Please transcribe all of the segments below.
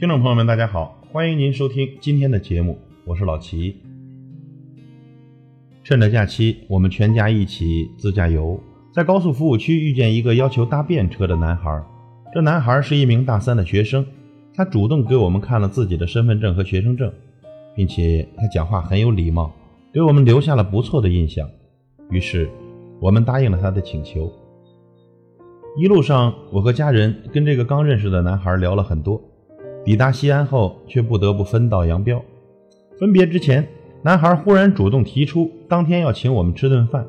听众朋友们，大家好，欢迎您收听今天的节目，我是老齐。趁着假期，我们全家一起自驾游，在高速服务区遇见一个要求搭便车的男孩。这男孩是一名大三的学生，他主动给我们看了自己的身份证和学生证，并且他讲话很有礼貌，给我们留下了不错的印象。于是，我们答应了他的请求。一路上，我和家人跟这个刚认识的男孩聊了很多。抵达西安后，却不得不分道扬镳。分别之前，男孩忽然主动提出当天要请我们吃顿饭。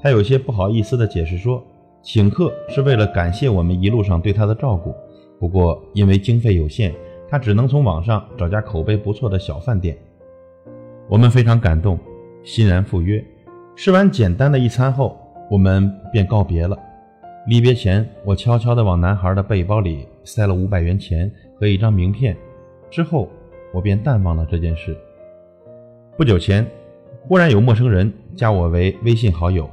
他有些不好意思地解释说，请客是为了感谢我们一路上对他的照顾。不过因为经费有限，他只能从网上找家口碑不错的小饭店。我们非常感动，欣然赴约。吃完简单的一餐后，我们便告别了。离别前，我悄悄地往男孩的背包里塞了五百元钱和一张名片。之后，我便淡忘了这件事。不久前，忽然有陌生人加我为微信好友，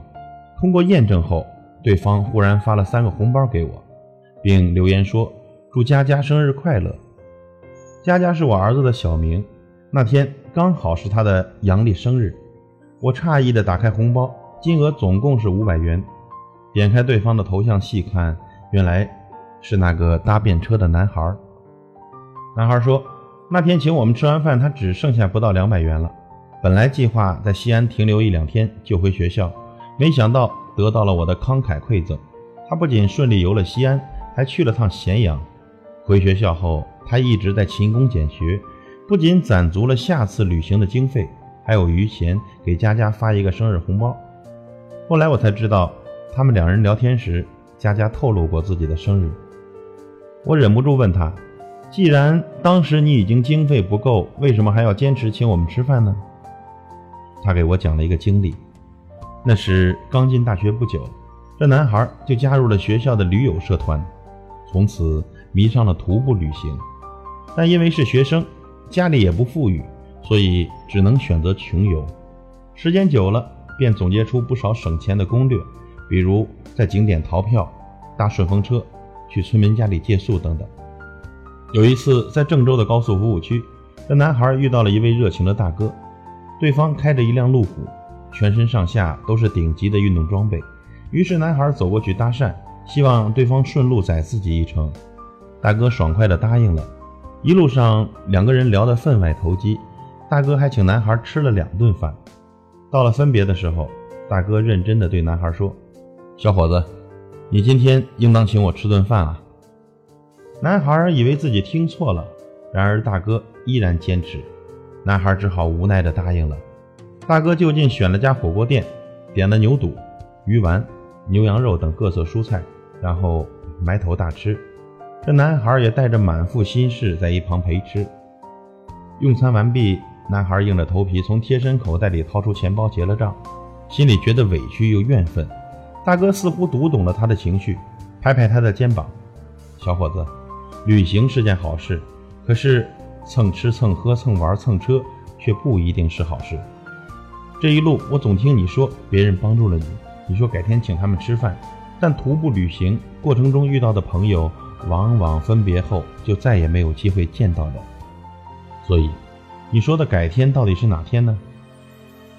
通过验证后，对方忽然发了三个红包给我，并留言说：“祝佳佳生日快乐。”佳佳是我儿子的小名，那天刚好是他的阳历生日。我诧异地打开红包，金额总共是五百元。点开对方的头像细看，原来是那个搭便车的男孩。男孩说：“那天请我们吃完饭，他只剩下不到两百元了。本来计划在西安停留一两天就回学校，没想到得到了我的慷慨馈赠。他不仅顺利游了西安，还去了趟咸阳。回学校后，他一直在勤工俭学，不仅攒足了下次旅行的经费，还有余钱给佳佳发一个生日红包。后来我才知道。”他们两人聊天时，佳佳透露过自己的生日。我忍不住问他：“既然当时你已经经费不够，为什么还要坚持请我们吃饭呢？”他给我讲了一个经历。那时刚进大学不久，这男孩就加入了学校的驴友社团，从此迷上了徒步旅行。但因为是学生，家里也不富裕，所以只能选择穷游。时间久了，便总结出不少省钱的攻略。比如在景点逃票、搭顺风车、去村民家里借宿等等。有一次在郑州的高速服务区，这男孩遇到了一位热情的大哥，对方开着一辆路虎，全身上下都是顶级的运动装备。于是男孩走过去搭讪，希望对方顺路载自己一程。大哥爽快地答应了。一路上两个人聊得分外投机，大哥还请男孩吃了两顿饭。到了分别的时候，大哥认真地对男孩说。小伙子，你今天应当请我吃顿饭啊！男孩以为自己听错了，然而大哥依然坚持，男孩只好无奈地答应了。大哥就近选了家火锅店，点了牛肚、鱼丸、牛羊肉等各色蔬菜，然后埋头大吃。这男孩也带着满腹心事在一旁陪吃。用餐完毕，男孩硬着头皮从贴身口袋里掏出钱包结了账，心里觉得委屈又怨愤。大哥似乎读懂了他的情绪，拍拍他的肩膀：“小伙子，旅行是件好事，可是蹭吃蹭喝蹭玩蹭车却不一定是好事。这一路我总听你说别人帮助了你，你说改天请他们吃饭，但徒步旅行过程中遇到的朋友，往往分别后就再也没有机会见到了。所以，你说的改天到底是哪天呢？”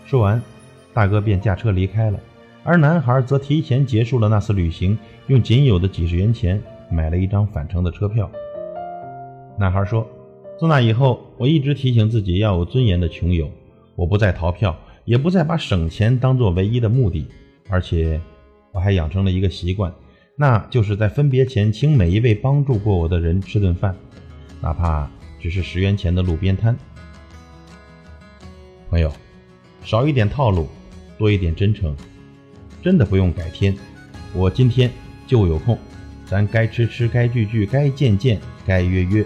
说完，大哥便驾车离开了。而男孩则提前结束了那次旅行，用仅有的几十元钱买了一张返程的车票。男孩说：“自那以后，我一直提醒自己要有尊严的穷游，我不再逃票，也不再把省钱当做唯一的目的，而且我还养成了一个习惯，那就是在分别前请每一位帮助过我的人吃顿饭，哪怕只是十元钱的路边摊。朋友，少一点套路，多一点真诚。”真的不用改天，我今天就有空，咱该吃吃，该聚聚，该见见，该约约。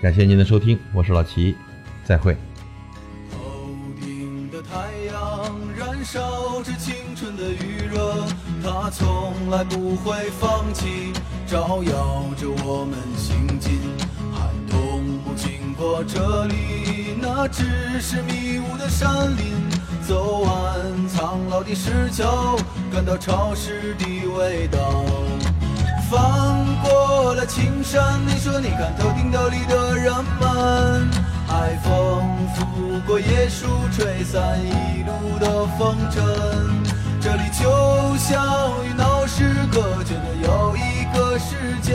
感谢您的收听，我是老齐，再会。头顶的太阳燃烧着青春的余热，它从来不会放弃，照耀着我们行进。寒冬不经过这里，那只是迷雾的山林。走完苍老的石桥，感到潮湿的味道。翻过了。青山，你说你看头顶斗笠的人们，海风拂过椰树，吹散一路的风尘。这里就像与闹市隔绝的又一个世界，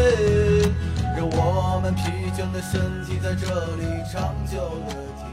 让我们疲倦的身体在这里长久的停。